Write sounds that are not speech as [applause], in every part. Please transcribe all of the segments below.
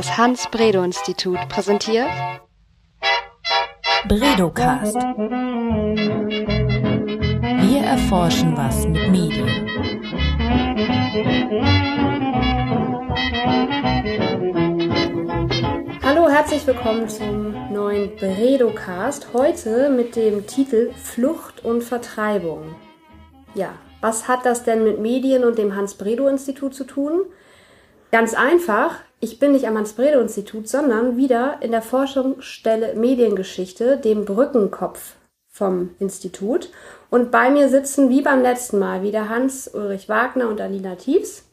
Das Hans-Bredow-Institut präsentiert Bredocast. Wir erforschen was mit Medien. Hallo, herzlich willkommen zum neuen Bredocast. Heute mit dem Titel Flucht und Vertreibung. Ja, was hat das denn mit Medien und dem Hans-Bredow-Institut zu tun? Ganz einfach, ich bin nicht am Hans-Bredow-Institut, sondern wieder in der Forschungsstelle Mediengeschichte, dem Brückenkopf vom Institut. Und bei mir sitzen wie beim letzten Mal wieder Hans-Ulrich Wagner und Alina Tiefs.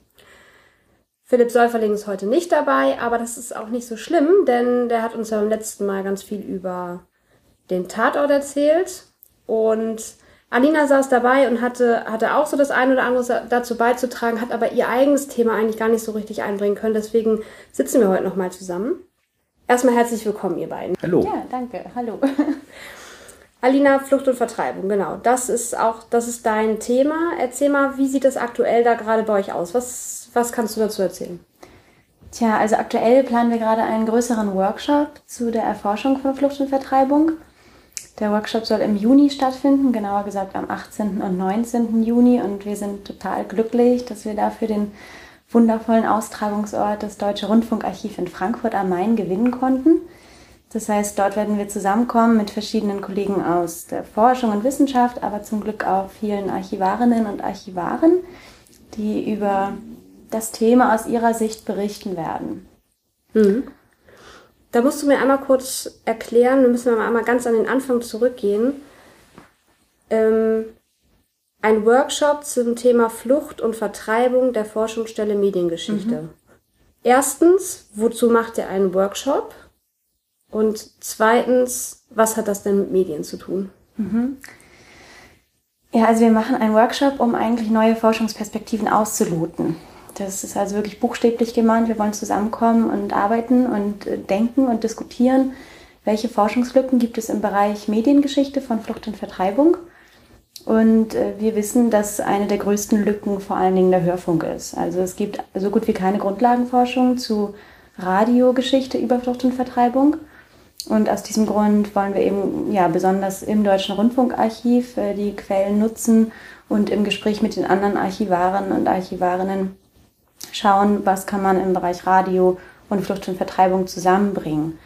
Philipp Säuferling ist heute nicht dabei, aber das ist auch nicht so schlimm, denn der hat uns ja beim letzten Mal ganz viel über den Tatort erzählt. Und Alina saß dabei und hatte, hatte auch so das eine oder andere dazu beizutragen, hat aber ihr eigenes Thema eigentlich gar nicht so richtig einbringen können. Deswegen sitzen wir heute nochmal zusammen. Erstmal herzlich willkommen, ihr beiden. Hallo. Ja, danke. Hallo. [laughs] Alina, Flucht und Vertreibung, genau. Das ist auch, das ist dein Thema. Erzähl mal, wie sieht es aktuell da gerade bei euch aus? Was, was kannst du dazu erzählen? Tja, also aktuell planen wir gerade einen größeren Workshop zu der Erforschung von Flucht und Vertreibung. Der Workshop soll im Juni stattfinden, genauer gesagt am 18. und 19. Juni. Und wir sind total glücklich, dass wir dafür den wundervollen Austragungsort das Deutsche Rundfunkarchiv in Frankfurt am Main gewinnen konnten. Das heißt, dort werden wir zusammenkommen mit verschiedenen Kollegen aus der Forschung und Wissenschaft, aber zum Glück auch vielen Archivarinnen und Archivaren, die über das Thema aus ihrer Sicht berichten werden. Mhm. Da musst du mir einmal kurz erklären, wir müssen mal einmal ganz an den Anfang zurückgehen. Ähm, ein Workshop zum Thema Flucht und Vertreibung der Forschungsstelle Mediengeschichte. Mhm. Erstens, wozu macht ihr einen Workshop? Und zweitens, was hat das denn mit Medien zu tun? Mhm. Ja, also wir machen einen Workshop, um eigentlich neue Forschungsperspektiven auszuloten. Das ist also wirklich buchstäblich gemeint. Wir wollen zusammenkommen und arbeiten und äh, denken und diskutieren, welche Forschungslücken gibt es im Bereich Mediengeschichte von Flucht und Vertreibung. Und äh, wir wissen, dass eine der größten Lücken vor allen Dingen der Hörfunk ist. Also es gibt so gut wie keine Grundlagenforschung zu Radiogeschichte über Flucht und Vertreibung. Und aus diesem Grund wollen wir eben ja besonders im Deutschen Rundfunkarchiv äh, die Quellen nutzen und im Gespräch mit den anderen Archivaren und Archivarinnen schauen, was kann man im Bereich Radio und Flucht und Vertreibung zusammenbringen.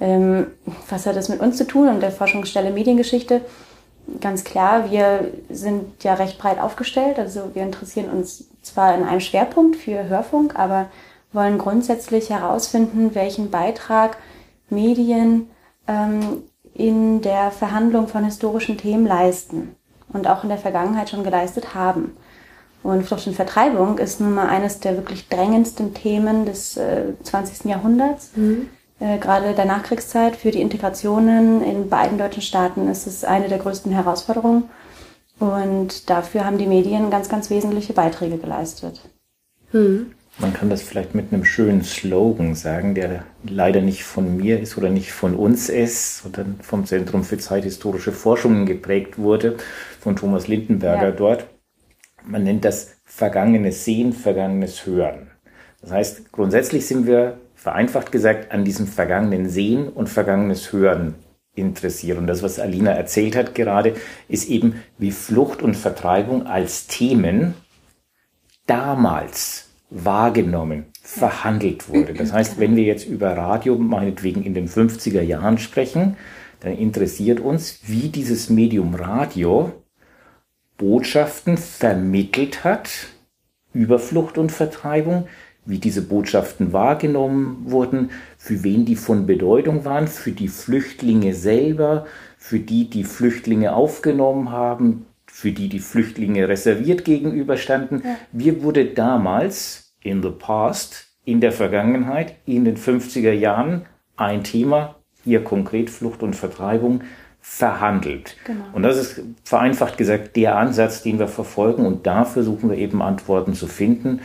Ähm, was hat das mit uns zu tun und der Forschungsstelle Mediengeschichte? Ganz klar, wir sind ja recht breit aufgestellt. Also wir interessieren uns zwar in einem Schwerpunkt für Hörfunk, aber wollen grundsätzlich herausfinden, welchen Beitrag Medien ähm, in der Verhandlung von historischen Themen leisten und auch in der Vergangenheit schon geleistet haben. Und Flucht und Vertreibung ist nun mal eines der wirklich drängendsten Themen des äh, 20. Jahrhunderts. Mhm. Äh, gerade der Nachkriegszeit für die Integrationen in beiden deutschen Staaten ist es eine der größten Herausforderungen. Und dafür haben die Medien ganz, ganz wesentliche Beiträge geleistet. Mhm. Man kann das vielleicht mit einem schönen Slogan sagen, der leider nicht von mir ist oder nicht von uns ist, sondern vom Zentrum für zeithistorische Forschungen geprägt wurde, von Thomas Lindenberger ja. dort man nennt das vergangenes Sehen, vergangenes Hören. Das heißt, grundsätzlich sind wir vereinfacht gesagt an diesem vergangenen Sehen und vergangenes Hören interessiert. Und das, was Alina erzählt hat gerade, ist eben, wie Flucht und Vertreibung als Themen damals wahrgenommen, verhandelt wurde. Das heißt, wenn wir jetzt über Radio meinetwegen in den 50er Jahren sprechen, dann interessiert uns, wie dieses Medium Radio Botschaften vermittelt hat über Flucht und Vertreibung, wie diese Botschaften wahrgenommen wurden, für wen die von Bedeutung waren, für die Flüchtlinge selber, für die die Flüchtlinge aufgenommen haben, für die die Flüchtlinge reserviert gegenüberstanden. Ja. Wie wurde damals in the past, in der Vergangenheit, in den 50er Jahren ein Thema, hier konkret Flucht und Vertreibung, verhandelt. Genau. Und das ist vereinfacht gesagt der Ansatz, den wir verfolgen. Und da versuchen wir eben Antworten zu finden.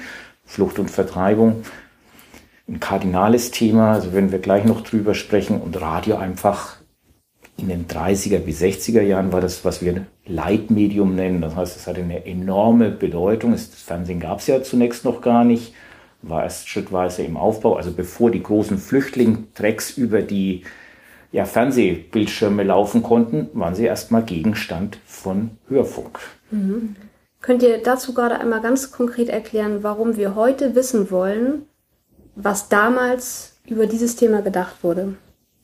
Flucht und Vertreibung, ein kardinales Thema. Also wenn wir gleich noch drüber sprechen und Radio einfach in den 30er bis 60er Jahren war das, was wir Leitmedium nennen. Das heißt, es hatte eine enorme Bedeutung. Das Fernsehen gab es ja zunächst noch gar nicht. war erst schrittweise im Aufbau, also bevor die großen Flüchtlingstrecks über die ja, Fernsehbildschirme laufen konnten, waren sie erstmal Gegenstand von Hörfunk. Mhm. Könnt ihr dazu gerade einmal ganz konkret erklären, warum wir heute wissen wollen, was damals über dieses Thema gedacht wurde?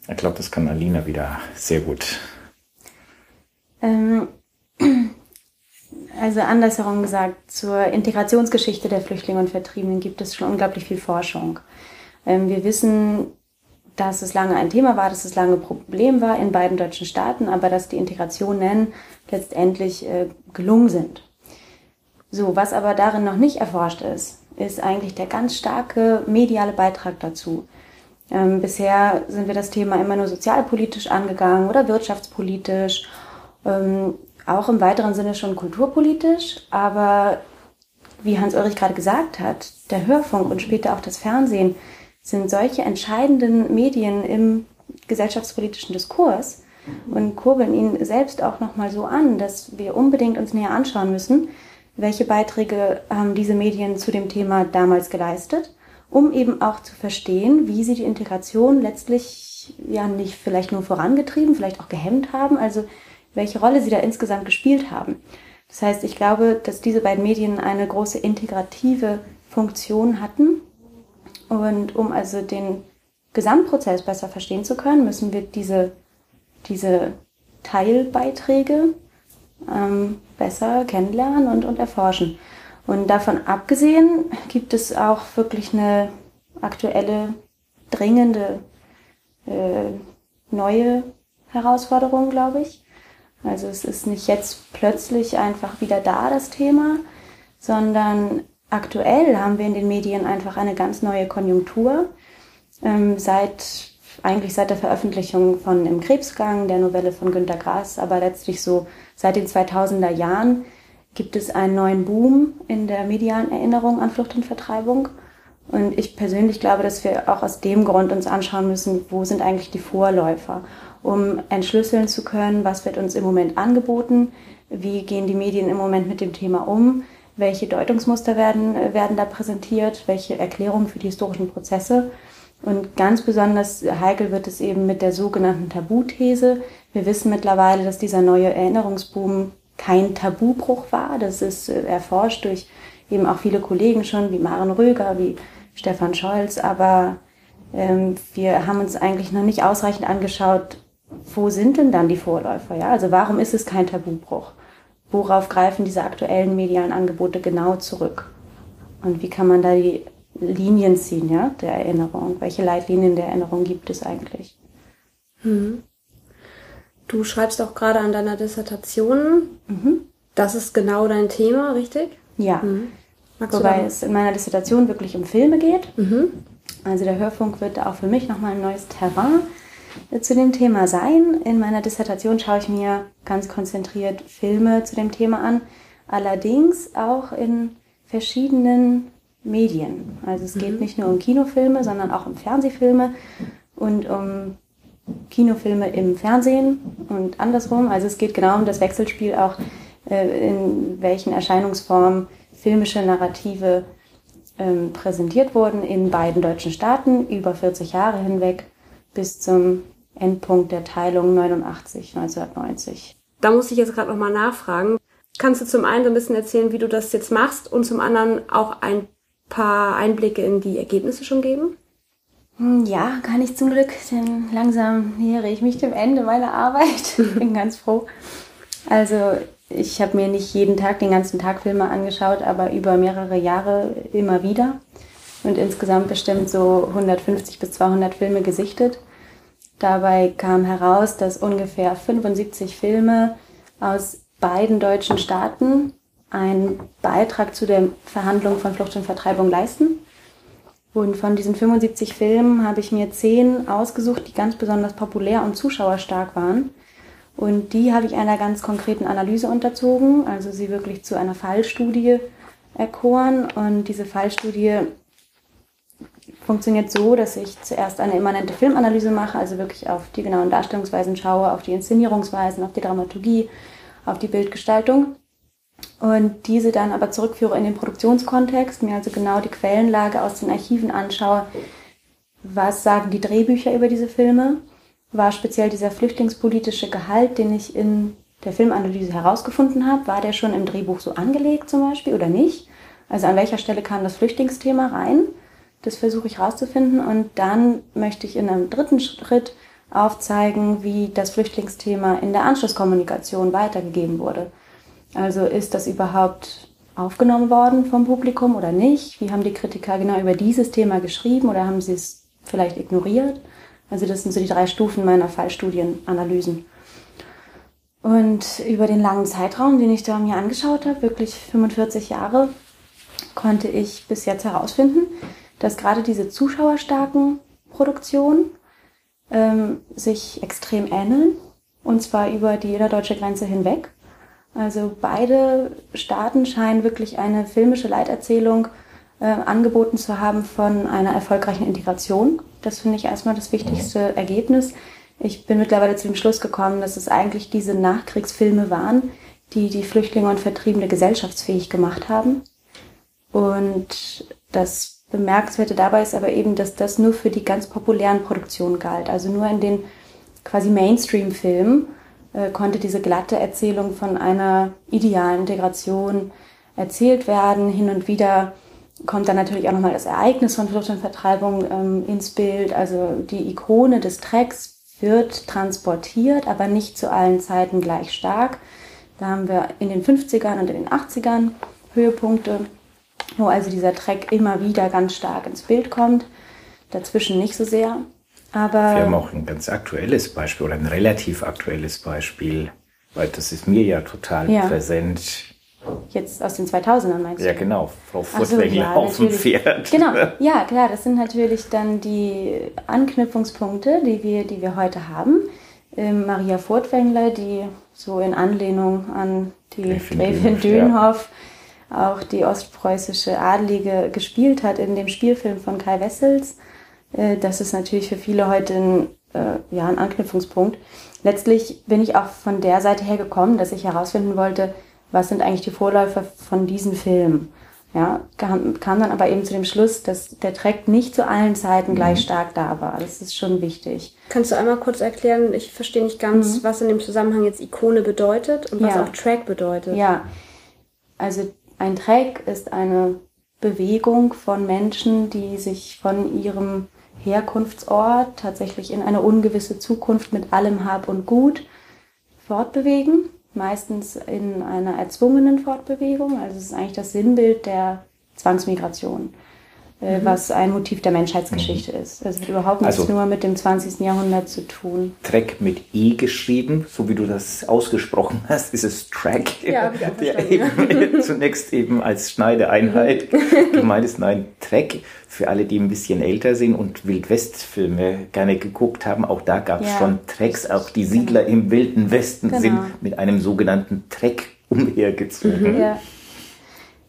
Ich glaube, das kann Alina wieder sehr gut. Ähm, also andersherum gesagt, zur Integrationsgeschichte der Flüchtlinge und Vertriebenen gibt es schon unglaublich viel Forschung. Ähm, wir wissen, dass es lange ein Thema war, dass es lange ein Problem war in beiden deutschen Staaten, aber dass die Integrationen letztendlich äh, gelungen sind. So, was aber darin noch nicht erforscht ist, ist eigentlich der ganz starke mediale Beitrag dazu. Ähm, bisher sind wir das Thema immer nur sozialpolitisch angegangen oder wirtschaftspolitisch, ähm, auch im weiteren Sinne schon kulturpolitisch, aber wie Hans-Ulrich gerade gesagt hat, der Hörfunk und später auch das Fernsehen sind solche entscheidenden Medien im gesellschaftspolitischen Diskurs und kurbeln ihn selbst auch nochmal so an, dass wir unbedingt uns näher anschauen müssen, welche Beiträge haben diese Medien zu dem Thema damals geleistet, um eben auch zu verstehen, wie sie die Integration letztlich ja nicht vielleicht nur vorangetrieben, vielleicht auch gehemmt haben, also welche Rolle sie da insgesamt gespielt haben. Das heißt, ich glaube, dass diese beiden Medien eine große integrative Funktion hatten. Und um also den Gesamtprozess besser verstehen zu können, müssen wir diese, diese Teilbeiträge ähm, besser kennenlernen und, und erforschen. Und davon abgesehen gibt es auch wirklich eine aktuelle, dringende, äh, neue Herausforderung, glaube ich. Also es ist nicht jetzt plötzlich einfach wieder da, das Thema, sondern aktuell haben wir in den Medien einfach eine ganz neue Konjunktur. Ähm, seit, eigentlich seit der Veröffentlichung von Im Krebsgang, der Novelle von Günter Grass, aber letztlich so seit den 2000er Jahren gibt es einen neuen Boom in der medialen Erinnerung an Flucht und Vertreibung. Und ich persönlich glaube, dass wir auch aus dem Grund uns anschauen müssen, wo sind eigentlich die Vorläufer, um entschlüsseln zu können, was wird uns im Moment angeboten, wie gehen die Medien im Moment mit dem Thema um, welche Deutungsmuster werden, werden da präsentiert, welche Erklärungen für die historischen Prozesse. Und ganz besonders heikel wird es eben mit der sogenannten Tabuthese. Wir wissen mittlerweile, dass dieser neue Erinnerungsboom kein Tabubruch war. Das ist äh, erforscht durch eben auch viele Kollegen schon, wie Maren Röger, wie Stefan Scholz. Aber ähm, wir haben uns eigentlich noch nicht ausreichend angeschaut, wo sind denn dann die Vorläufer? Ja? Also warum ist es kein Tabubruch? Worauf greifen diese aktuellen medialen Angebote genau zurück? Und wie kann man da die Linien ziehen, ja, der Erinnerung? Welche Leitlinien der Erinnerung gibt es eigentlich? Hm. Du schreibst auch gerade an deiner Dissertation. Mhm. Das ist genau dein Thema, richtig? Ja. Mhm. Wobei es in meiner Dissertation wirklich um Filme geht. Mhm. Also der Hörfunk wird auch für mich nochmal ein neues Terrain zu dem Thema sein. In meiner Dissertation schaue ich mir ganz konzentriert Filme zu dem Thema an. Allerdings auch in verschiedenen Medien. Also es geht mhm. nicht nur um Kinofilme, sondern auch um Fernsehfilme und um Kinofilme im Fernsehen und andersrum. Also es geht genau um das Wechselspiel auch, äh, in welchen Erscheinungsformen filmische Narrative ähm, präsentiert wurden in beiden deutschen Staaten über 40 Jahre hinweg bis zum Endpunkt der Teilung 89, 1990. Da muss ich jetzt gerade nochmal nachfragen. Kannst du zum einen so ein bisschen erzählen, wie du das jetzt machst und zum anderen auch ein paar Einblicke in die Ergebnisse schon geben? Hm, ja, kann ich zum Glück, denn langsam nähere ich mich dem Ende meiner Arbeit. [laughs] Bin ganz froh. Also ich habe mir nicht jeden Tag den ganzen Tag Filme angeschaut, aber über mehrere Jahre immer wieder und insgesamt bestimmt so 150 bis 200 Filme gesichtet. Dabei kam heraus, dass ungefähr 75 Filme aus beiden deutschen Staaten einen Beitrag zu der Verhandlung von Flucht und Vertreibung leisten. Und von diesen 75 Filmen habe ich mir zehn ausgesucht, die ganz besonders populär und zuschauerstark waren. Und die habe ich einer ganz konkreten Analyse unterzogen, also sie wirklich zu einer Fallstudie erkoren. Und diese Fallstudie funktioniert so, dass ich zuerst eine immanente Filmanalyse mache, also wirklich auf die genauen Darstellungsweisen schaue, auf die Inszenierungsweisen, auf die Dramaturgie, auf die Bildgestaltung und diese dann aber zurückführe in den Produktionskontext, mir also genau die Quellenlage aus den Archiven anschaue, was sagen die Drehbücher über diese Filme, war speziell dieser flüchtlingspolitische Gehalt, den ich in der Filmanalyse herausgefunden habe, war der schon im Drehbuch so angelegt zum Beispiel oder nicht? Also an welcher Stelle kam das Flüchtlingsthema rein? Das versuche ich herauszufinden und dann möchte ich in einem dritten Schritt aufzeigen, wie das Flüchtlingsthema in der Anschlusskommunikation weitergegeben wurde. Also ist das überhaupt aufgenommen worden vom Publikum oder nicht? Wie haben die Kritiker genau über dieses Thema geschrieben oder haben sie es vielleicht ignoriert? Also das sind so die drei Stufen meiner Fallstudienanalysen. Und über den langen Zeitraum, den ich da mir angeschaut habe, wirklich 45 Jahre, konnte ich bis jetzt herausfinden, dass gerade diese zuschauerstarken Produktionen ähm, sich extrem ähneln, und zwar über die innerdeutsche Grenze hinweg. Also beide Staaten scheinen wirklich eine filmische Leiterzählung äh, angeboten zu haben von einer erfolgreichen Integration. Das finde ich erstmal das wichtigste Ergebnis. Ich bin mittlerweile zu dem Schluss gekommen, dass es eigentlich diese Nachkriegsfilme waren, die die Flüchtlinge und Vertriebene gesellschaftsfähig gemacht haben. Und das Bemerkenswerte dabei ist aber eben, dass das nur für die ganz populären Produktionen galt. Also nur in den quasi Mainstream-Filmen äh, konnte diese glatte Erzählung von einer idealen Integration erzählt werden. Hin und wieder kommt dann natürlich auch nochmal das Ereignis von Flucht und Vertreibung ähm, ins Bild. Also die Ikone des Tracks wird transportiert, aber nicht zu allen Zeiten gleich stark. Da haben wir in den 50ern und in den 80ern Höhepunkte, wo also dieser Track immer wieder ganz stark ins Bild kommt. Dazwischen nicht so sehr. Aber wir haben auch ein ganz aktuelles Beispiel oder ein relativ aktuelles Beispiel, weil das ist mir ja total ja. präsent. Jetzt aus den 2000ern meinst du? Ja, genau. Frau Furtwängler so, ja, auf dem Pferd. Genau, [laughs] ja, klar. Das sind natürlich dann die Anknüpfungspunkte, die wir, die wir heute haben. Ähm, Maria Furtwängler, die so in Anlehnung an die Gräfin Dönhoff ja. Auch die ostpreußische Adlige gespielt hat in dem Spielfilm von Kai Wessels. Äh, das ist natürlich für viele heute ein, äh, ja, ein Anknüpfungspunkt. Letztlich bin ich auch von der Seite her gekommen, dass ich herausfinden wollte, was sind eigentlich die Vorläufer von diesen Filmen. Ja, kam, kam dann aber eben zu dem Schluss, dass der Track nicht zu allen Zeiten gleich mhm. stark da war. Das ist schon wichtig. Kannst du einmal kurz erklären, ich verstehe nicht ganz, mhm. was in dem Zusammenhang jetzt Ikone bedeutet und was ja. auch Track bedeutet. Ja, also ein Track ist eine Bewegung von Menschen, die sich von ihrem Herkunftsort tatsächlich in eine ungewisse Zukunft mit allem Hab und Gut fortbewegen meistens in einer erzwungenen Fortbewegung. Also es ist eigentlich das Sinnbild der Zwangsmigration, mhm. was ein Motiv der Menschheitsgeschichte mhm. ist. Es hat überhaupt nichts also, nur mit dem 20. Jahrhundert zu tun. Track mit E geschrieben, so wie du das ausgesprochen hast, ist es Track, ja, der eben [laughs] zunächst eben als Schneideeinheit [laughs] gemeint ist. Nein, Track für alle, die ein bisschen älter sind und Wildwest-Filme gerne geguckt haben, auch da gab es ja. schon Tracks. Auch die Siedler genau. im Wilden Westen genau. sind mit einem sogenannten Track umhergezogen. Mhm. Ja.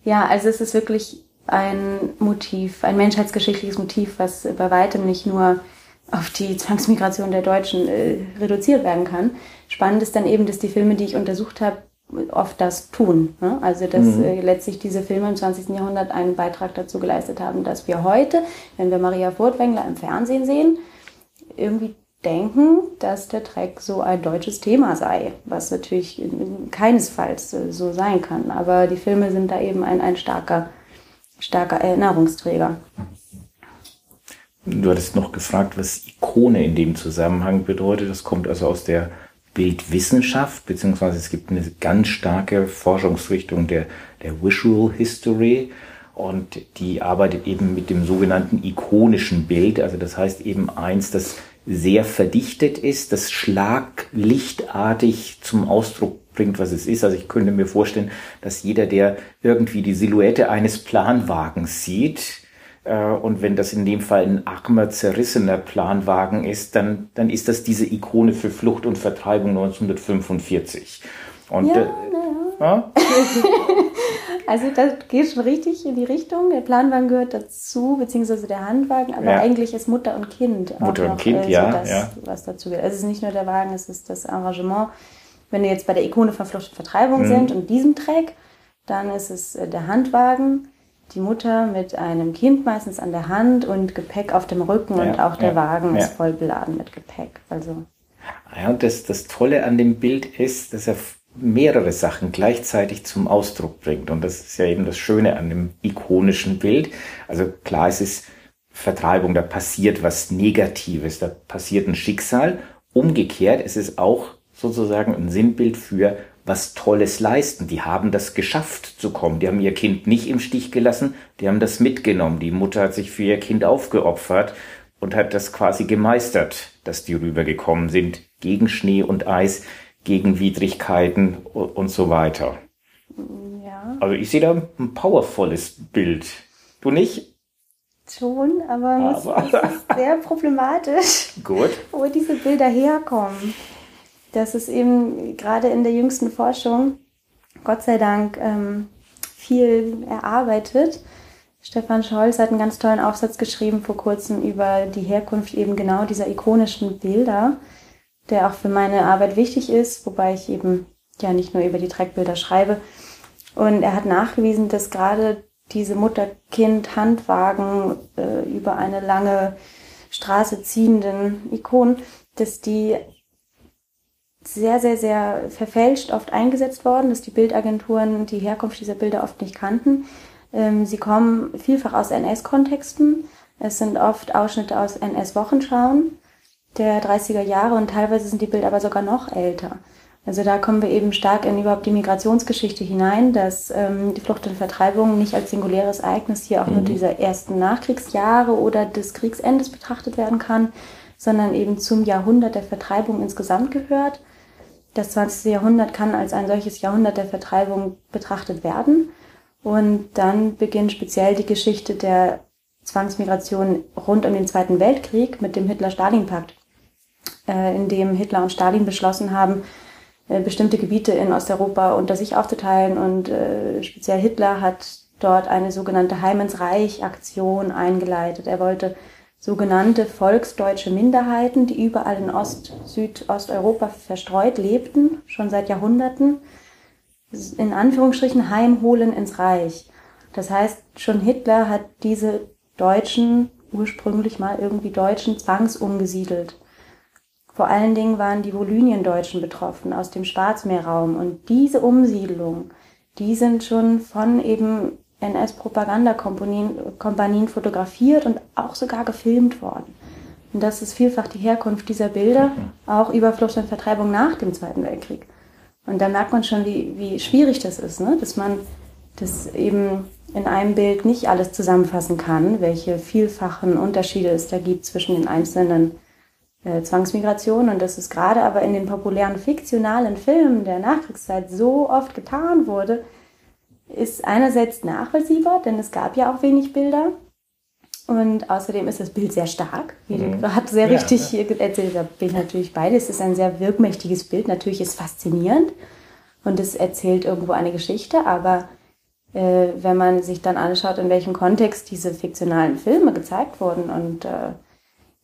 ja, also es ist wirklich ein Motiv, ein menschheitsgeschichtliches Motiv, was bei weitem nicht nur auf die Zwangsmigration der Deutschen äh, reduziert werden kann. Spannend ist dann eben, dass die Filme, die ich untersucht habe, oft das tun. Ne? Also dass mhm. äh, letztlich diese Filme im 20. Jahrhundert einen Beitrag dazu geleistet haben, dass wir heute, wenn wir Maria Furtwängler im Fernsehen sehen, irgendwie denken, dass der Dreck so ein deutsches Thema sei, was natürlich keinesfalls äh, so sein kann. Aber die Filme sind da eben ein, ein starker, starker Erinnerungsträger. Du hattest noch gefragt, was Ikone in dem Zusammenhang bedeutet. Das kommt also aus der Bildwissenschaft, beziehungsweise es gibt eine ganz starke Forschungsrichtung der, der Visual History und die arbeitet eben mit dem sogenannten ikonischen Bild, also das heißt eben eins, das sehr verdichtet ist, das schlaglichtartig zum Ausdruck bringt, was es ist. Also ich könnte mir vorstellen, dass jeder, der irgendwie die Silhouette eines Planwagens sieht, äh, und wenn das in dem Fall ein armer, zerrissener Planwagen ist, dann, dann ist das diese Ikone für Flucht und Vertreibung 1945. Und, ja, äh, ja. [laughs] also das geht schon richtig in die Richtung. Der Planwagen gehört dazu, beziehungsweise der Handwagen, aber ja. eigentlich ist Mutter und Kind Mutter und Kind, äh, ja, das, ja. was dazu gehört. Also es ist nicht nur der Wagen, es ist das Arrangement. Wenn wir jetzt bei der Ikone von Flucht und Vertreibung mhm. sind und diesem Track, dann ist es äh, der Handwagen, die Mutter mit einem Kind meistens an der Hand und Gepäck auf dem Rücken Ja, und auch der ja, Wagen ja. ist voll beladen mit Gepäck. Also Ja, und das, das Tolle an dem Bild ist, dass er mehrere Sachen gleichzeitig zum Ausdruck bringt. Und das ist ja eben das Schöne an dem ikonischen Bild. Also klar, es ist Vertreibung, da passiert was Negatives, da passiert ein Schicksal. Umgekehrt, es ist auch sozusagen ein Sinnbild für was Tolles leisten. Die haben das geschafft zu kommen. Die haben ihr Kind nicht im Stich gelassen, die haben das mitgenommen. Die Mutter hat sich für ihr Kind aufgeopfert und hat das quasi gemeistert, dass die rübergekommen sind gegen Schnee und Eis, gegen Widrigkeiten und so weiter. ja, Also ich sehe da ein powervolles Bild. Du nicht? schon, aber, Aber- es ist sehr problematisch. [laughs] Gut. wo diese Bilder herkommen. Das ist eben gerade in der jüngsten Forschung, Gott sei Dank, ähm, viel erarbeitet. Stefan Scholz hat einen ganz tollen Aufsatz geschrieben vor kurzem über die Herkunft eben genau dieser ikonischen Bilder, der auch für meine Arbeit wichtig ist, wobei ich eben ja nicht nur über die Dreckbilder schreibe. Und er hat nachgewiesen, dass gerade diese Mutter-Kind-Handwagen äh, über eine lange Straße ziehenden Ikonen, dass die sehr, sehr, sehr verfälscht oft eingesetzt worden, dass die Bildagenturen die Herkunft dieser Bilder oft nicht kannten. Ähm, sie kommen vielfach aus NS-Kontexten. Es sind oft Ausschnitte aus NS-Wochenschauen der 30er Jahre und teilweise sind die Bilder aber sogar noch älter. Also da kommen wir eben stark in überhaupt die Migrationsgeschichte hinein, dass ähm, die Flucht und Vertreibung nicht als singuläres Ereignis hier auch nur dieser ersten Nachkriegsjahre oder des Kriegsendes betrachtet werden kann, sondern eben zum Jahrhundert der Vertreibung insgesamt gehört. Das 20. Jahrhundert kann als ein solches Jahrhundert der Vertreibung betrachtet werden. Und dann beginnt speziell die Geschichte der Zwangsmigration rund um den Zweiten Weltkrieg mit dem Hitler-Stalin-Pakt, äh, in dem Hitler und Stalin beschlossen haben, äh, bestimmte Gebiete in Osteuropa unter sich aufzuteilen. Und äh, speziell Hitler hat dort eine sogenannte Heim ins Reich-Aktion eingeleitet. Er wollte sogenannte volksdeutsche Minderheiten, die überall in Ost-, Südosteuropa verstreut lebten, schon seit Jahrhunderten, in Anführungsstrichen heimholen ins Reich. Das heißt, schon Hitler hat diese Deutschen, ursprünglich mal irgendwie Deutschen, zwangsumgesiedelt. Vor allen Dingen waren die Volynien-Deutschen betroffen aus dem Schwarzmeerraum. Und diese Umsiedlung, die sind schon von eben NS-Propagandakompanien Kompanien fotografiert und auch sogar gefilmt worden. Und das ist vielfach die Herkunft dieser Bilder, auch über Flucht und Vertreibung nach dem Zweiten Weltkrieg. Und da merkt man schon, wie, wie schwierig das ist, ne? dass man das eben in einem Bild nicht alles zusammenfassen kann, welche vielfachen Unterschiede es da gibt zwischen den einzelnen äh, Zwangsmigrationen. Und dass es gerade aber in den populären fiktionalen Filmen der Nachkriegszeit so oft getan wurde, ist einerseits nachvollziehbar, denn es gab ja auch wenig Bilder. Und außerdem ist das Bild sehr stark, wie du gerade sehr Ja, richtig hier erzählt hast. Bild natürlich beides. Es ist ein sehr wirkmächtiges Bild. Natürlich ist es faszinierend und es erzählt irgendwo eine Geschichte, aber äh, wenn man sich dann anschaut, in welchem Kontext diese fiktionalen Filme gezeigt wurden und äh,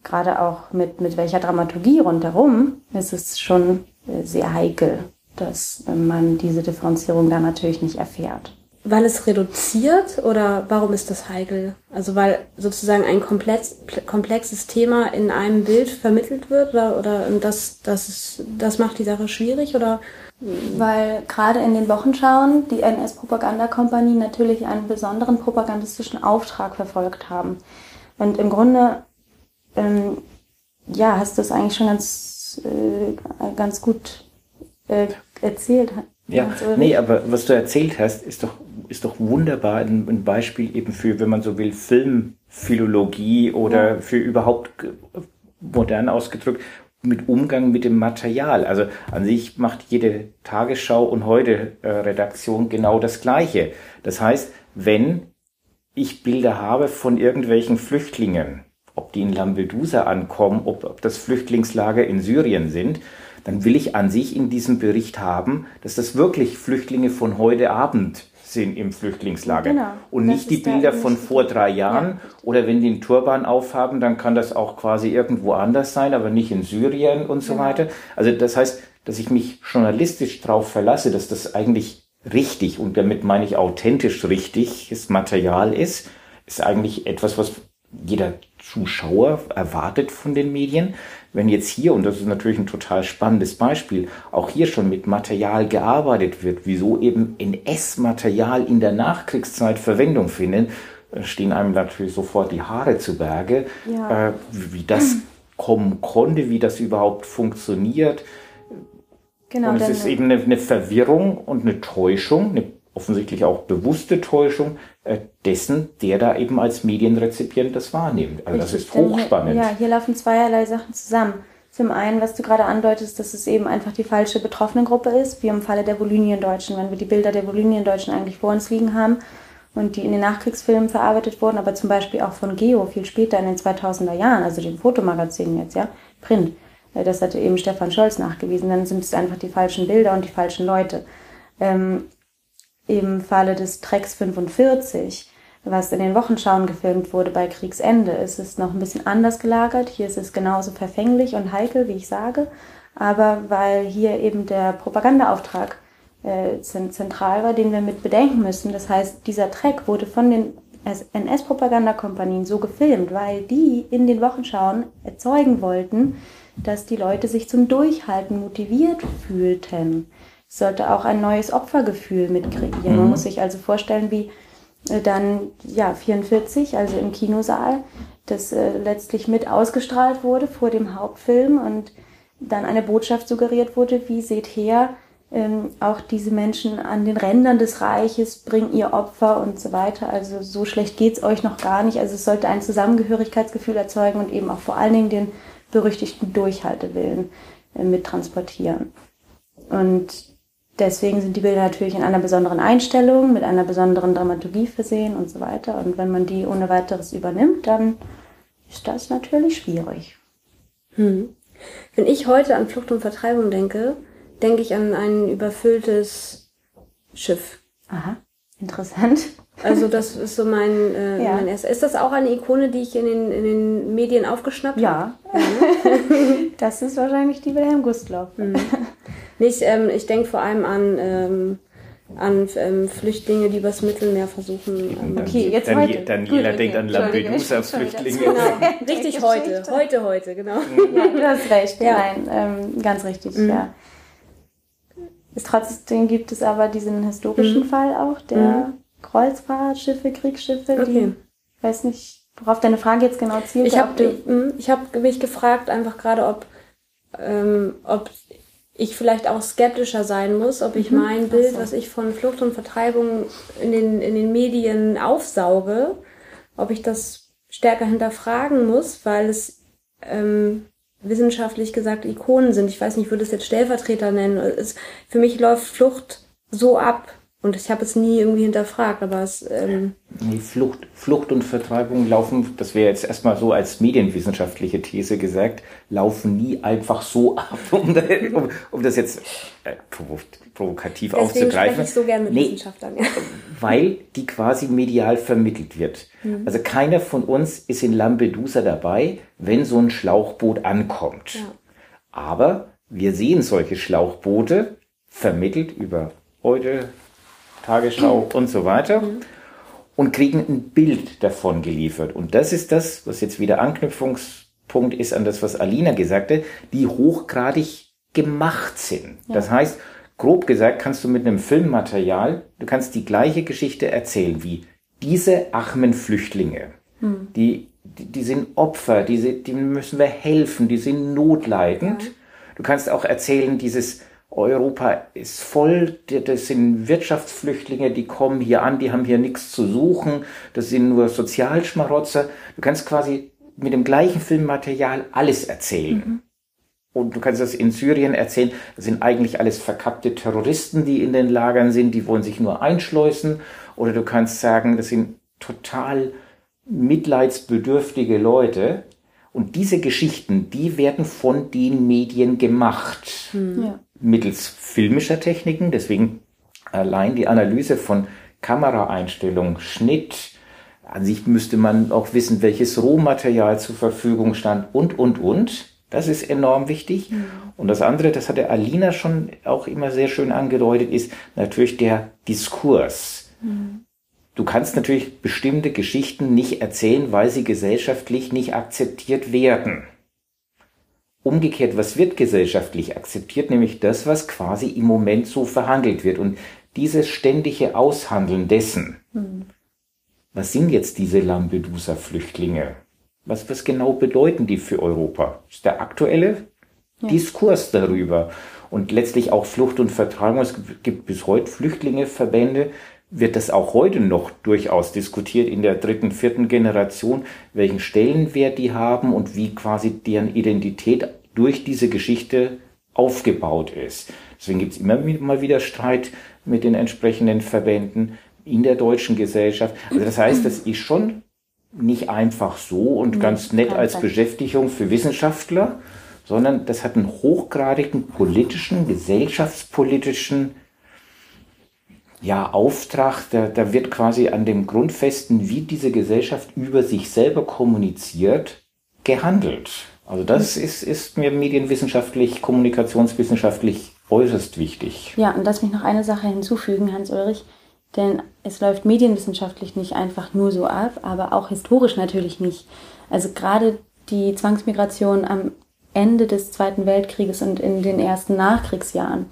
gerade auch mit, mit welcher Dramaturgie rundherum, ist es schon äh, sehr heikel, dass man diese Differenzierung da natürlich nicht erfährt. Weil es reduziert oder warum ist das heikel? Also weil sozusagen ein komplex, komplexes Thema in einem Bild vermittelt wird oder, oder das, das, ist, das macht die Sache schwierig oder Weil gerade in den Wochenschauen die NS-Propagandakompanie natürlich einen besonderen propagandistischen Auftrag verfolgt haben. Und im Grunde, ähm, ja, hast du es eigentlich schon ganz, äh, ganz gut äh, erzählt. Ja, nee, aber was du erzählt hast, ist doch, ist doch wunderbar ein, ein Beispiel eben für, wenn man so will, Filmphilologie oder für überhaupt modern ausgedrückt, mit Umgang mit dem Material. Also an sich macht jede Tagesschau und heute äh, Redaktion genau das Gleiche. Das heißt, wenn ich Bilder habe von irgendwelchen Flüchtlingen, ob die in Lampedusa ankommen, ob, ob das Flüchtlingslager in Syrien sind, dann will ich an sich in diesem Bericht haben, dass das wirklich Flüchtlinge von heute Abend sind im Flüchtlingslager Genau. und nicht die Bilder von vor drei Jahren Ja, oder wenn die einen Turban aufhaben, dann kann das auch quasi irgendwo anders sein, aber nicht in Syrien und so Genau. weiter. Also das heißt, dass ich mich journalistisch darauf verlasse, dass das eigentlich richtig, und damit meine ich authentisch richtiges Material ist, ist eigentlich etwas, was jeder Zuschauer erwartet von den Medien. Wenn jetzt hier, und das ist natürlich ein total spannendes Beispiel, auch hier schon mit Material gearbeitet wird, wieso eben NS-Material in der Nachkriegszeit Verwendung findet, stehen einem natürlich sofort die Haare zu Berge, Ja. äh, wie das kommen konnte, wie das überhaupt funktioniert. Genau, und es ist eben eine, eine Verwirrung und eine Täuschung, eine offensichtlich auch bewusste Täuschung äh, dessen, der da eben als Medienrezipient das wahrnimmt. Also das Richtig, ist denn hochspannend. Hier, ja, hier laufen zweierlei Sachen zusammen. Zum einen, was du gerade andeutest, dass es eben einfach die falsche Betroffenengruppe ist, wie im Falle der Volynien-Deutschen, wenn wir die Bilder der Volynien-Deutschen eigentlich vor uns liegen haben und die in den Nachkriegsfilmen verarbeitet wurden, aber zum Beispiel auch von Geo viel später in den 2000er Jahren, also dem Fotomagazin jetzt, ja, Print. Äh, Das hatte eben Stefan Scholz nachgewiesen. Dann sind es einfach die falschen Bilder und die falschen Leute. Ähm, im Falle des Treks 45, was in den Wochenschauen gefilmt wurde bei Kriegsende, ist es noch ein bisschen anders gelagert. Hier ist es genauso verfänglich und heikel, wie ich sage. Aber weil hier eben der Propagandaauftrag äh, zent- zentral war, den wir mit bedenken müssen. Das heißt, dieser Trek wurde von den NS-Propagandakompanien so gefilmt, weil die in den Wochenschauen erzeugen wollten, dass die Leute sich zum Durchhalten motiviert fühlten. Sollte auch ein neues Opfergefühl mitkreieren. Man muss sich also vorstellen, wie äh, dann ja 44, also im Kinosaal, das äh, letztlich mit ausgestrahlt wurde vor dem Hauptfilm und dann eine Botschaft suggeriert wurde, wie seht her, ähm, auch diese Menschen an den Rändern des Reiches bringen ihr Opfer und so weiter. Also so schlecht geht's euch noch gar nicht. Also es sollte ein Zusammengehörigkeitsgefühl erzeugen und eben auch vor allen Dingen den berüchtigten Durchhaltewillen äh, mittransportieren. Und deswegen sind die Bilder natürlich in einer besonderen Einstellung, mit einer besonderen Dramaturgie versehen und so weiter. Und wenn man die ohne weiteres übernimmt, dann ist das natürlich schwierig. Wenn ich heute an Flucht und Vertreibung denke, denke ich an ein überfülltes Schiff. Aha, interessant. Also das ist so mein, äh, [laughs] Ja. mein erster. Ist das auch eine Ikone, die ich in den, in den Medien aufgeschnappt habe? Ja, [laughs] [laughs] das ist wahrscheinlich die Wilhelm Gustloff. Nicht, ähm, ich denke vor allem an, ähm, an ähm, Flüchtlinge, die übers Mittelmeer versuchen. Ähm, Okay, jetzt Danie- heute. Daniela Gut, okay. denkt an Lampedusa-Flüchtlinge. Genau, [laughs] richtig heute. Heute, heute, genau. Ja, du hast recht. Ja. Nein, ähm, ganz richtig, ja. Es, trotzdem gibt es aber diesen historischen Fall auch, der Kreuzfahrtschiffe, Kriegsschiffe, die, Okay. ich weiß nicht, worauf deine Frage jetzt genau zielt. Ich habe ich hab mich gefragt einfach gerade, ob, ähm, ob ich vielleicht auch skeptischer sein muss, ob ich mein Bild, was ich von Flucht und Vertreibung in den, in den Medien aufsauge, ob ich das stärker hinterfragen muss, weil es ähm, wissenschaftlich gesagt Ikonen sind. Ich weiß nicht, ich würde es jetzt Stellvertreter nennen. Es, für mich läuft Flucht so ab. Und ich habe es nie irgendwie hinterfragt, aber es ähm, Nee, Flucht, Flucht und Vertreibung laufen, das wäre jetzt erstmal so als medienwissenschaftliche These gesagt, laufen nie einfach so ab, [laughs] um, um, um das jetzt äh, provo provokativ deswegen aufzugreifen. ich so gern mit Nee, Wissenschaftlern. Ja. [laughs] weil die quasi medial vermittelt wird. Also keiner von uns ist in Lampedusa dabei, wenn so ein Schlauchboot ankommt. Aber wir sehen solche Schlauchboote vermittelt über heute, Tagesschau [clears throat] und so weiter und kriegen ein Bild davon geliefert. Und das ist das, was jetzt wieder Anknüpfungspunkt ist an das, was Alina gesagt hat, die hochgradig gemacht sind. Das heißt, grob gesagt, kannst du mit einem Filmmaterial, du kannst die gleiche Geschichte erzählen wie diese armen Flüchtlinge. Die, die, die sind Opfer, die, die müssen wir helfen, die sind notleidend. Du kannst auch erzählen, dieses Europa ist voll, das sind Wirtschaftsflüchtlinge, die kommen hier an, die haben hier nichts zu suchen, das sind nur Sozialschmarotzer. Du kannst quasi mit dem gleichen Filmmaterial alles erzählen. Und du kannst das in Syrien erzählen, das sind eigentlich alles verkappte Terroristen, die in den Lagern sind, die wollen sich nur einschleusen. Oder du kannst sagen, das sind total mitleidsbedürftige Leute. Und diese Geschichten, die werden von den Medien gemacht. Ja. Mittels filmischer Techniken. Deswegen allein die Analyse von Kameraeinstellung, Schnitt. An sich müsste man auch wissen, welches Rohmaterial zur Verfügung stand und, und, und. Das ist enorm wichtig. Mhm. Und das andere, das hatte Alina schon auch immer sehr schön angedeutet, ist natürlich der Diskurs. Mhm. Du kannst natürlich bestimmte Geschichten nicht erzählen, weil sie gesellschaftlich nicht akzeptiert werden. Umgekehrt, was wird gesellschaftlich akzeptiert? Nämlich das, was quasi im Moment so verhandelt wird. Und dieses ständige Aushandeln dessen, mhm. was sind jetzt diese Lampedusa-Flüchtlinge? Was, was genau bedeuten die für Europa? Ist der aktuelle ja. Diskurs darüber. Und letztlich auch Flucht und Vertreibung. Es gibt bis heute Flüchtlinge, Verbände, wird das auch heute noch durchaus diskutiert in der dritten, vierten Generation, welchen Stellenwert die haben und wie quasi deren Identität durch diese Geschichte aufgebaut ist. Deswegen gibt es immer mal wieder Streit mit den entsprechenden Verbänden in der deutschen Gesellschaft. Also das heißt, das ist schon nicht einfach so und ganz nett als Beschäftigung für Wissenschaftler, sondern das hat einen hochgradigen politischen, gesellschaftspolitischen ja, Auftrag, da, da wird quasi an dem Grundfesten, wie diese Gesellschaft über sich selber kommuniziert, gehandelt. Also das ist, ist mir medienwissenschaftlich, kommunikationswissenschaftlich äußerst wichtig. Ja, und lass mich noch eine Sache hinzufügen, Hans-Ulrich. Denn es läuft medienwissenschaftlich nicht einfach nur so ab, aber auch historisch natürlich nicht. Also gerade die Zwangsmigration am Ende des Zweiten Weltkrieges und in den ersten Nachkriegsjahren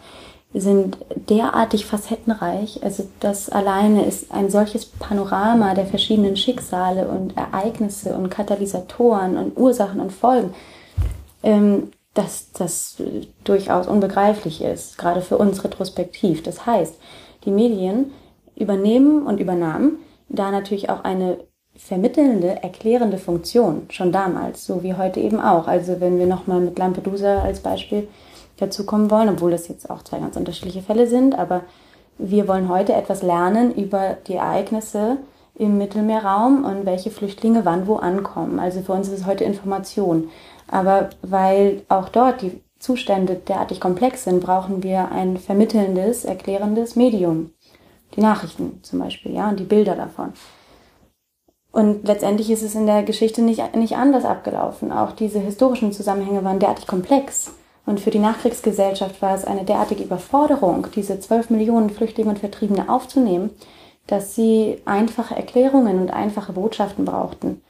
sind derartig facettenreich. Also das alleine ist ein solches Panorama der verschiedenen Schicksale und Ereignisse und Katalysatoren und Ursachen und Folgen, ähm, dass das durchaus unbegreiflich ist, gerade für uns retrospektiv. Das heißt, die Medien übernehmen und übernahmen da natürlich auch eine vermittelnde, erklärende Funktion, schon damals, so wie heute eben auch. Also wenn wir nochmal mit Lampedusa als Beispiel dazu kommen wollen, obwohl das jetzt auch zwei ganz unterschiedliche Fälle sind, aber wir wollen heute etwas lernen über die Ereignisse im Mittelmeerraum und welche Flüchtlinge wann wo ankommen. Also für uns ist es heute Information. Aber weil auch dort die Zustände derartig komplex sind, brauchen wir ein vermittelndes, erklärendes Medium. Die Nachrichten zum Beispiel, ja, und die Bilder davon. Und letztendlich ist es in der Geschichte nicht, nicht anders abgelaufen. Auch diese historischen Zusammenhänge waren derartig komplex. Und für die Nachkriegsgesellschaft war es eine derartige Überforderung, diese zwölf Millionen Flüchtlinge und Vertriebene aufzunehmen, dass sie einfache Erklärungen und einfache Botschaften brauchten.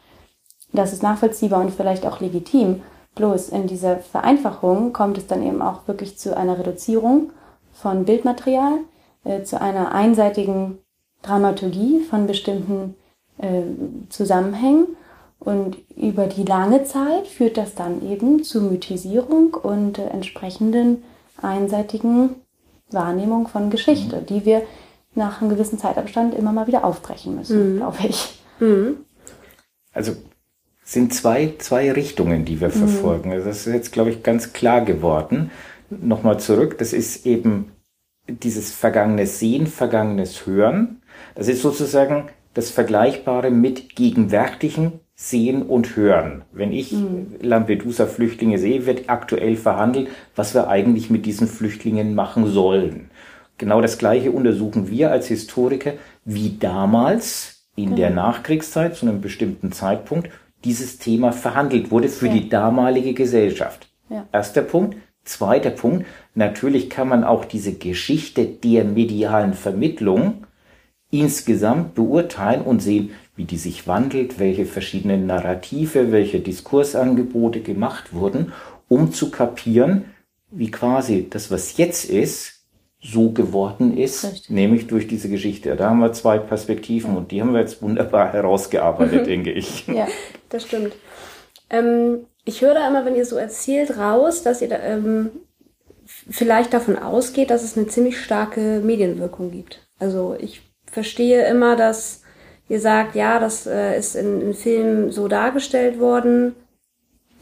Das ist nachvollziehbar und vielleicht auch legitim. Bloß in dieser Vereinfachung kommt es dann eben auch wirklich zu einer Reduzierung von Bildmaterial, äh, zu einer einseitigen Dramaturgie von bestimmten äh, Zusammenhängen und über die lange Zeit führt das dann eben zu Mythisierung und äh, entsprechenden einseitigen Wahrnehmung von Geschichte, mhm. die wir nach einem gewissen Zeitabstand immer mal wieder aufbrechen müssen, mhm. glaube ich. Mhm. Also sind zwei, zwei Richtungen, die wir mhm. verfolgen. Also das ist jetzt, glaube ich, ganz klar geworden. Nochmal zurück, das ist eben dieses vergangenes Sehen, vergangenes Hören. Das ist sozusagen das Vergleichbare mit gegenwärtigen Sehen und Hören. Wenn ich mhm. Lampedusa-Flüchtlinge sehe, wird aktuell verhandelt, was wir eigentlich mit diesen Flüchtlingen machen sollen. Genau das Gleiche untersuchen wir als Historiker, wie damals in mhm. der Nachkriegszeit zu einem bestimmten Zeitpunkt dieses Thema verhandelt wurde für ja. die damalige Gesellschaft. Ja. Erster Punkt. Zweiter Punkt. Natürlich kann man auch diese Geschichte der medialen Vermittlung insgesamt beurteilen und sehen, wie die sich wandelt, welche verschiedenen Narrative, welche Diskursangebote gemacht wurden, um zu kapieren, wie quasi das, was jetzt ist, so geworden ist, Richtig. nämlich durch diese Geschichte. Da haben wir zwei Perspektiven ja. und die haben wir jetzt wunderbar herausgearbeitet, mhm. denke ich. [laughs] Ja, das stimmt. Ähm, ich höre da immer, wenn ihr so erzählt, raus, dass ihr da, ähm, vielleicht davon ausgeht, dass es eine ziemlich starke Medienwirkung gibt. Also ich verstehe immer, dass ihr sagt, ja, das äh, ist in, in Filmen so dargestellt worden,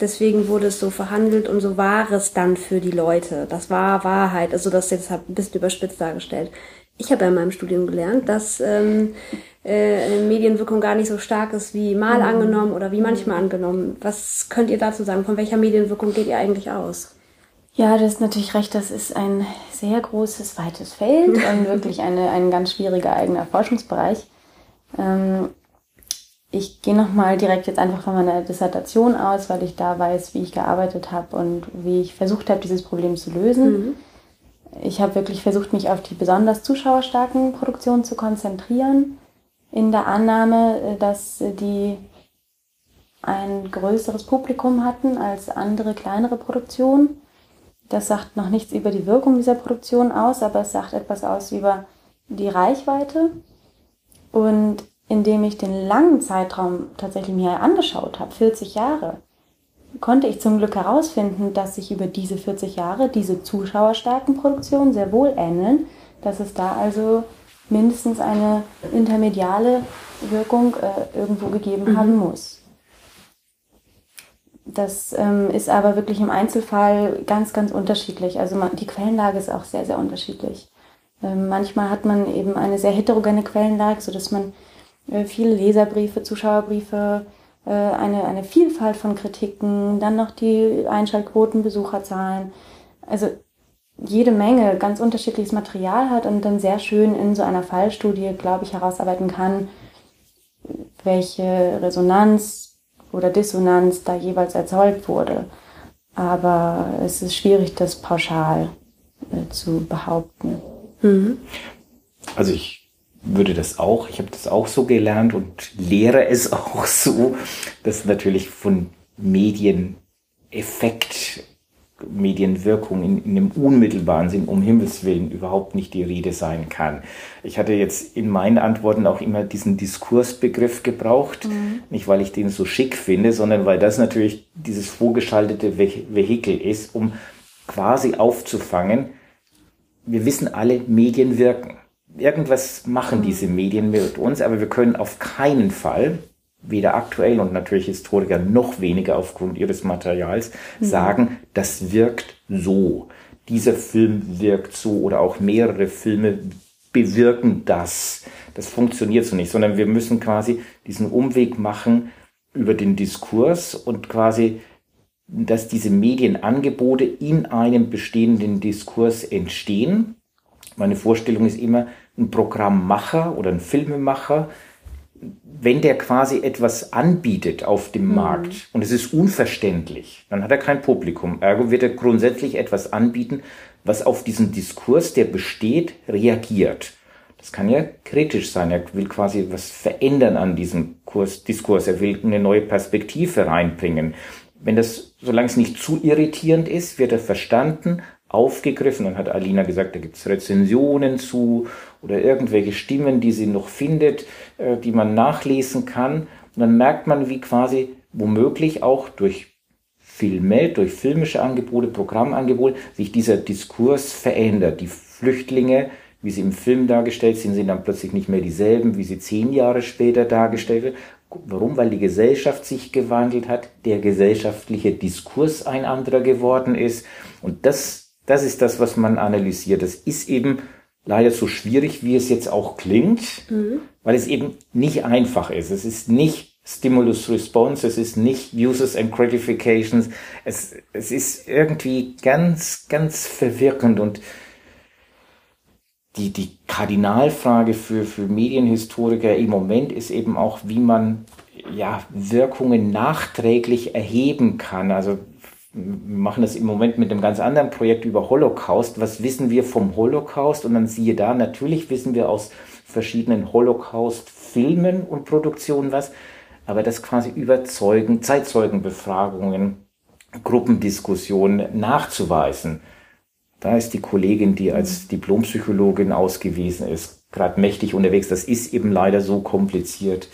deswegen wurde es so verhandelt und so war es dann für die Leute. Das war Wahrheit. Also das jetzt ein bisschen überspitzt dargestellt. Ich habe ja in meinem Studium gelernt, dass ähm, äh, Medienwirkung gar nicht so stark ist wie mal mhm. angenommen oder wie manchmal angenommen. Was könnt ihr dazu sagen? Von welcher Medienwirkung geht ihr eigentlich aus? Ja, das ist natürlich recht. Das ist ein sehr großes, weites Feld und [laughs] wirklich eine, ein ganz schwieriger eigener Forschungsbereich. Ähm, ich gehe nochmal direkt jetzt einfach von meiner Dissertation aus, weil ich da weiß, wie ich gearbeitet habe und wie ich versucht habe, dieses Problem zu lösen. Mhm. Ich habe wirklich versucht, mich auf die besonders zuschauerstarken Produktionen zu konzentrieren, in der Annahme, dass die ein größeres Publikum hatten als andere kleinere Produktionen. Das sagt noch nichts über die Wirkung dieser Produktion aus, aber es sagt etwas aus über die Reichweite. Und indem ich den langen Zeitraum tatsächlich mir angeschaut habe, 40 Jahre, konnte ich zum Glück herausfinden, dass sich über diese 40 Jahre diese zuschauerstarken Produktionen sehr wohl ähneln, dass es da also mindestens eine intermediale Wirkung äh, irgendwo gegeben mhm. haben muss. Das ähm, ist aber wirklich im Einzelfall ganz, ganz unterschiedlich. Also man, die Quellenlage ist auch sehr, sehr unterschiedlich. Ähm, manchmal hat man eben eine sehr heterogene Quellenlage, sodass man äh, viele Leserbriefe, Zuschauerbriefe, äh, eine, eine Vielfalt von Kritiken, dann noch die Einschaltquoten, Besucherzahlen. Also jede Menge ganz unterschiedliches Material hat und dann sehr schön in so einer Fallstudie, glaube ich, herausarbeiten kann, welche Resonanz oder Dissonanz da jeweils erzeugt wurde. Aber es ist schwierig, das pauschal äh, zu behaupten. Mhm. Also ich würde das auch, ich habe das auch so gelernt und lehre es [laughs] auch so, dass natürlich von Medieneffekt, Medienwirkung in, in einem unmittelbaren Sinn um Himmels Willen überhaupt nicht die Rede sein kann. Ich hatte jetzt in meinen Antworten auch immer diesen Diskursbegriff gebraucht, mhm. nicht weil ich den so schick finde, sondern weil das natürlich dieses vorgeschaltete Vehikel ist, um quasi aufzufangen, wir wissen alle, Medien wirken irgendwas machen mhm. diese Medien mit uns, aber wir können auf keinen Fall, weder aktuell und natürlich Historiker noch weniger aufgrund ihres Materials, mhm. sagen, das wirkt so. Dieser Film wirkt so oder auch mehrere Filme bewirken das. Das funktioniert so nicht, sondern wir müssen quasi diesen Umweg machen über den Diskurs und quasi dass diese Medienangebote in einem bestehenden Diskurs entstehen. Meine Vorstellung ist immer, ein Programmmacher oder ein Filmemacher, wenn der quasi etwas anbietet auf dem mhm. Markt und es ist unverständlich, dann hat er kein Publikum. Ergo wird er grundsätzlich etwas anbieten, was auf diesen Diskurs, der besteht, reagiert. Das kann ja kritisch sein. Er will quasi was verändern an diesem Kurs, Diskurs. Er will eine neue Perspektive reinbringen. Wenn das, solange es nicht zu irritierend ist, wird er verstanden, aufgegriffen. Dann hat Alina gesagt, da gibt's Rezensionen zu oder irgendwelche Stimmen, die sie noch findet, äh, die man nachlesen kann. Und dann merkt man, wie quasi womöglich auch durch Filme, durch filmische Angebote, Programmangebote, sich dieser Diskurs verändert. Die Flüchtlinge, wie sie im Film dargestellt sind, sind dann plötzlich nicht mehr dieselben, wie sie zehn Jahre später dargestellt werden. Warum? Weil die Gesellschaft sich gewandelt hat, der gesellschaftliche Diskurs ein anderer geworden ist. Und das das ist das, was man analysiert. Das ist eben leider so schwierig, wie es jetzt auch klingt, mhm. weil es eben nicht einfach ist. Es ist nicht Stimulus Response, es ist nicht Uses and Gratifications. Es, es ist irgendwie ganz, ganz verwirrend und die, die Kardinalfrage für, für Medienhistoriker im Moment ist eben auch, wie man ja, Wirkungen nachträglich erheben kann. Also machen das im Moment mit einem ganz anderen Projekt über Holocaust. Was wissen wir vom Holocaust? Und dann siehe da, natürlich wissen wir aus verschiedenen Holocaust-Filmen und Produktionen was, aber das quasi über Zeugen, Zeitzeugenbefragungen, Gruppendiskussionen nachzuweisen. Da ist die Kollegin, die als Diplompsychologin ausgewiesen ist, gerade mächtig unterwegs. Das ist eben leider so kompliziert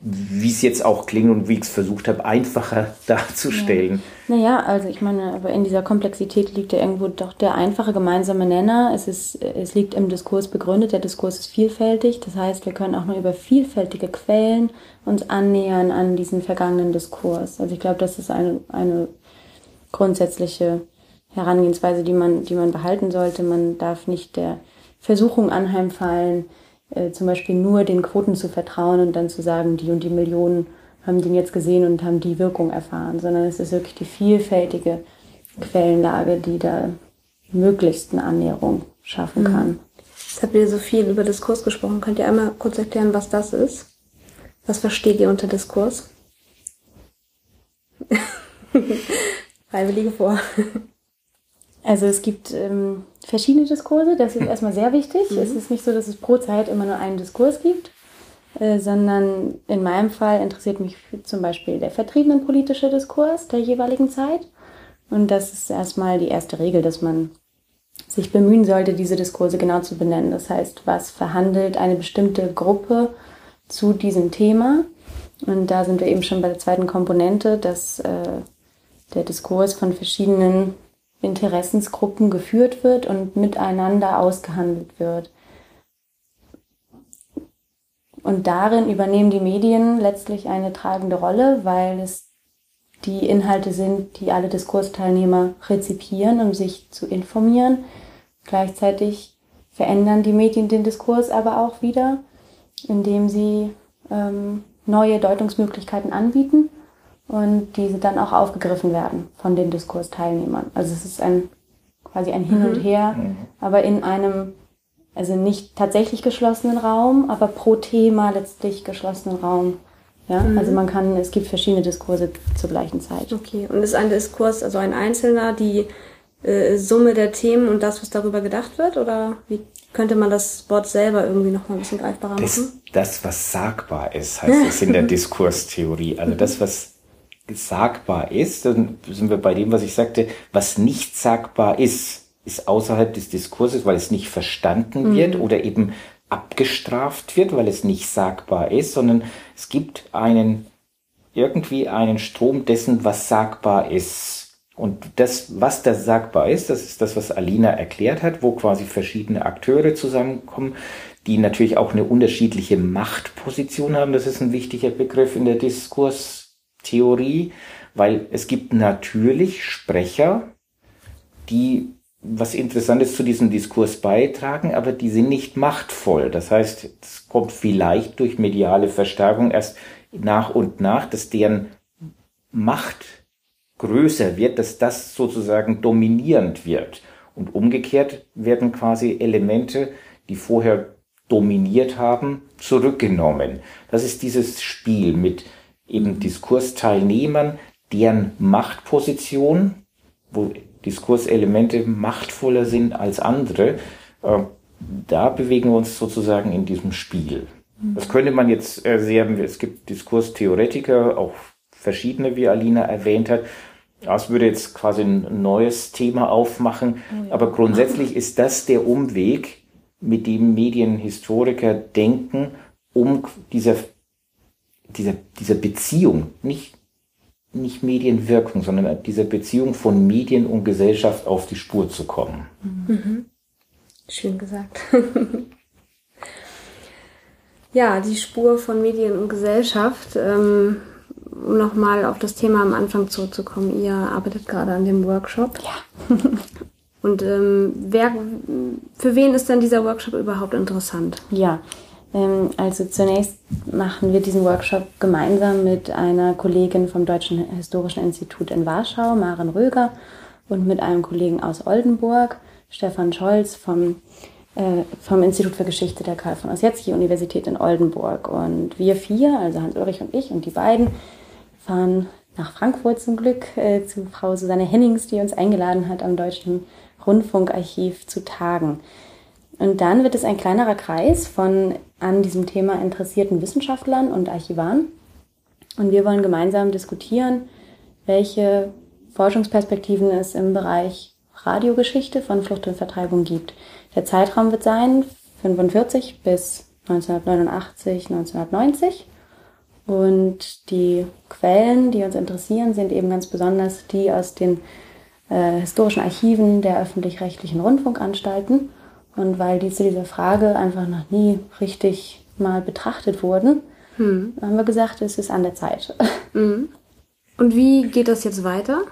wie es jetzt auch klingt und wie ich es versucht habe, einfacher [laughs] darzustellen. Ja. Naja, also ich meine, aber in dieser Komplexität liegt ja irgendwo doch der einfache gemeinsame Nenner. Es, ist, es liegt im Diskurs begründet, der Diskurs ist vielfältig. Das heißt, wir können auch nur über vielfältige Quellen uns annähern an diesen vergangenen Diskurs. Also ich glaube, das ist eine, eine grundsätzliche Herangehensweise, die man, die man behalten sollte. Man darf nicht der Versuchung anheimfallen, äh, zum Beispiel nur den Quoten zu vertrauen und dann zu sagen, die und die Millionen haben den jetzt gesehen und haben die Wirkung erfahren, sondern es ist wirklich die vielfältige Quellenlage, die da möglichsten Annäherung schaffen mhm. kann. Jetzt habt ihr so viel über Diskurs gesprochen. Könnt ihr einmal kurz erklären, was das ist? Was versteht ihr unter Diskurs? [laughs] Freiwillige vor. Also es gibt ähm, verschiedene Diskurse, das ist [laughs] erstmal sehr wichtig. Mhm. Es ist nicht so, dass es pro Zeit immer nur einen Diskurs gibt, äh, sondern in meinem Fall interessiert mich zum Beispiel der vertriebenenpolitische Diskurs der jeweiligen Zeit. Und das ist erstmal die erste Regel, dass man sich bemühen sollte, diese Diskurse genau zu benennen. Das heißt, was verhandelt eine bestimmte Gruppe zu diesem Thema? Und da sind wir eben schon bei der zweiten Komponente, dass äh, der Diskurs von verschiedenen Interessensgruppen geführt wird und miteinander ausgehandelt wird. Und darin übernehmen die Medien letztlich eine tragende Rolle, weil es die Inhalte sind, die alle Diskursteilnehmer rezipieren, um sich zu informieren. Gleichzeitig verändern die Medien den Diskurs aber auch wieder, indem sie ähm, neue Deutungsmöglichkeiten anbieten und diese dann auch aufgegriffen werden von den Diskursteilnehmern. Also es ist ein quasi ein Hin und Her, aber in einem also nicht tatsächlich geschlossenen Raum, aber pro Thema letztlich geschlossenen Raum. Ja, also man kann, es gibt verschiedene Diskurse zur gleichen Zeit. Okay, und ist ein Diskurs, also ein einzelner, die äh, Summe der Themen und das, was darüber gedacht wird? Oder wie könnte man das Wort selber irgendwie noch mal ein bisschen greifbarer Das, machen? das, was sagbar ist, heißt es in der [laughs] Diskurstheorie. Also das, was sagbar ist, dann sind wir bei dem, was ich sagte, was nicht sagbar ist, ist außerhalb des Diskurses, weil es nicht verstanden wird oder eben abgestraft wird, weil es nicht sagbar ist, sondern es gibt einen, irgendwie einen Strom dessen, was sagbar ist. Und das, was da sagbar ist, das ist das, was Alina erklärt hat, wo quasi verschiedene Akteure zusammenkommen, die natürlich auch eine unterschiedliche Machtposition haben. Das ist ein wichtiger Begriff in der Diskurstheorie, weil es gibt natürlich Sprecher, die was Interessantes zu diesem Diskurs beitragen, aber die sind nicht machtvoll. Das heißt, es kommt vielleicht durch mediale Verstärkung erst nach und nach, dass deren Macht größer wird, dass das sozusagen dominierend wird. Und umgekehrt werden quasi Elemente, die vorher dominiert haben, zurückgenommen. Das ist dieses Spiel mit eben Diskursteilnehmern, deren Machtposition, wo Diskurselemente machtvoller sind als andere, äh, da bewegen wir uns sozusagen in diesem Spiel. Das könnte man jetzt äh, sehr, es gibt Diskurstheoretiker, auch verschiedene, wie Alina erwähnt hat. Das würde jetzt quasi ein neues Thema aufmachen. Aber grundsätzlich ist das der Umweg, mit dem Medienhistoriker denken, um dieser, dieser, dieser Beziehung, nicht nicht Medienwirkung, sondern dieser Beziehung von Medien und Gesellschaft auf die Spur zu kommen. Schön gesagt. [laughs] ja, die Spur von Medien und Gesellschaft. Ähm, um nochmal auf das Thema am Anfang zurückzukommen. Ihr arbeitet gerade an dem Workshop. Ja. [laughs] Und ähm, wer, für wen ist denn dieser Workshop überhaupt interessant? Ja, also zunächst machen wir diesen Workshop gemeinsam mit einer Kollegin vom Deutschen Historischen Institut in Warschau, Maren Röger, und mit einem Kollegen aus Oldenburg, Stefan Scholz vom, äh, vom Institut für Geschichte der Karl von Ossietzky Universität in Oldenburg. Und wir vier, also Hans-Ulrich und ich und die beiden, fahren nach Frankfurt zum Glück äh, zu Frau Susanne Hennings, die uns eingeladen hat, am Deutschen Rundfunkarchiv zu tagen. Und dann wird es ein kleinerer Kreis von an diesem Thema interessierten Wissenschaftlern und Archivaren. Und wir wollen gemeinsam diskutieren, welche Forschungsperspektiven es im Bereich Radiogeschichte von Flucht und Vertreibung gibt. Der Zeitraum wird sein 45 bis 1989, 1990. Und die Quellen, die uns interessieren, sind eben ganz besonders die aus den äh, historischen Archiven der öffentlich-rechtlichen Rundfunkanstalten. Und weil die zu dieser Frage einfach noch nie richtig mal betrachtet wurden, Hm. haben wir gesagt, es ist an der Zeit. [laughs] Und wie geht das jetzt weiter?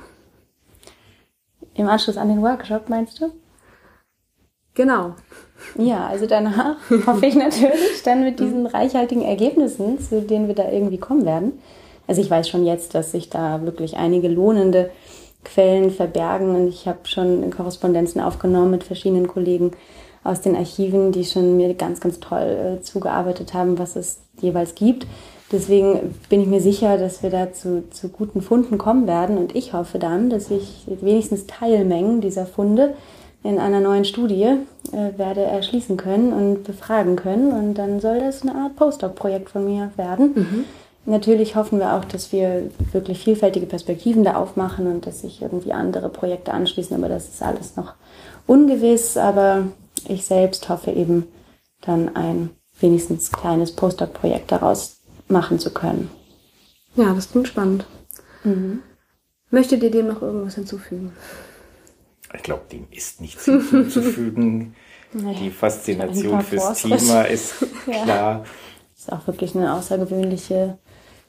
Im Anschluss an den Workshop, meinst du? Genau. Ja, also danach [laughs] hoffe ich natürlich dann mit diesen reichhaltigen Ergebnissen, zu denen wir da irgendwie kommen werden. Also ich weiß schon jetzt, dass sich da wirklich einige lohnende Quellen verbergen und ich habe schon Korrespondenzen aufgenommen mit verschiedenen Kollegen aus den Archiven, die schon mir ganz, ganz toll äh, zugearbeitet haben, was es jeweils gibt. Deswegen bin ich mir sicher, dass wir da zu, zu guten Funden kommen werden. Und ich hoffe dann, dass ich wenigstens Teilmengen dieser Funde in einer neuen Studie äh, werde erschließen können und befragen können. Und dann soll das eine Art Postdoc-Projekt von mir werden. Mhm. Natürlich hoffen wir auch, dass wir wirklich vielfältige Perspektiven da aufmachen und dass sich irgendwie andere Projekte anschließen, aber das ist alles noch ungewiss. Aber ich selbst hoffe eben dann ein wenigstens kleines Postdoc-Projekt daraus machen zu können. Ja, das klingt spannend. Mhm. Möchtet ihr dem noch irgendwas hinzufügen? Ich glaube, dem ist nichts hinzuzufügen. [laughs] nee, Die Faszination fürs Thema ist [laughs] klar. Ja. Das ist auch wirklich eine außergewöhnliche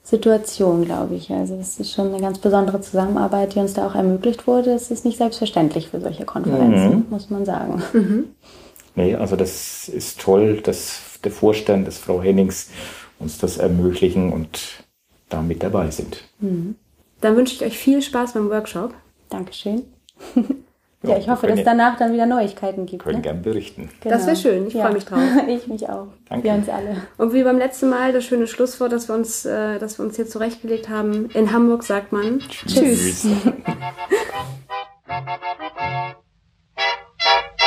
Situation, glaube ich. Also es ist schon eine ganz besondere Zusammenarbeit, die uns da auch ermöglicht wurde. Es ist nicht selbstverständlich für solche Konferenzen, mhm. muss man sagen. Mhm. Nee, also das ist toll, dass der Vorstand, dass Frau Hennings uns das ermöglichen und damit dabei sind. Mhm. Dann wünsche ich euch viel Spaß beim Workshop. Dankeschön. Ja, ich hoffe, dass es danach dann wieder Neuigkeiten gibt. Können ne? gern berichten. Genau. Das wäre schön. Ich ja. freue mich drauf. [laughs] ich mich auch. Danke. Wir uns alle. Und wie beim letzten Mal das schöne Schlusswort, das wir uns, äh, das wir uns hier zurechtgelegt haben. In Hamburg sagt man Tschüss. Tschüss. [laughs]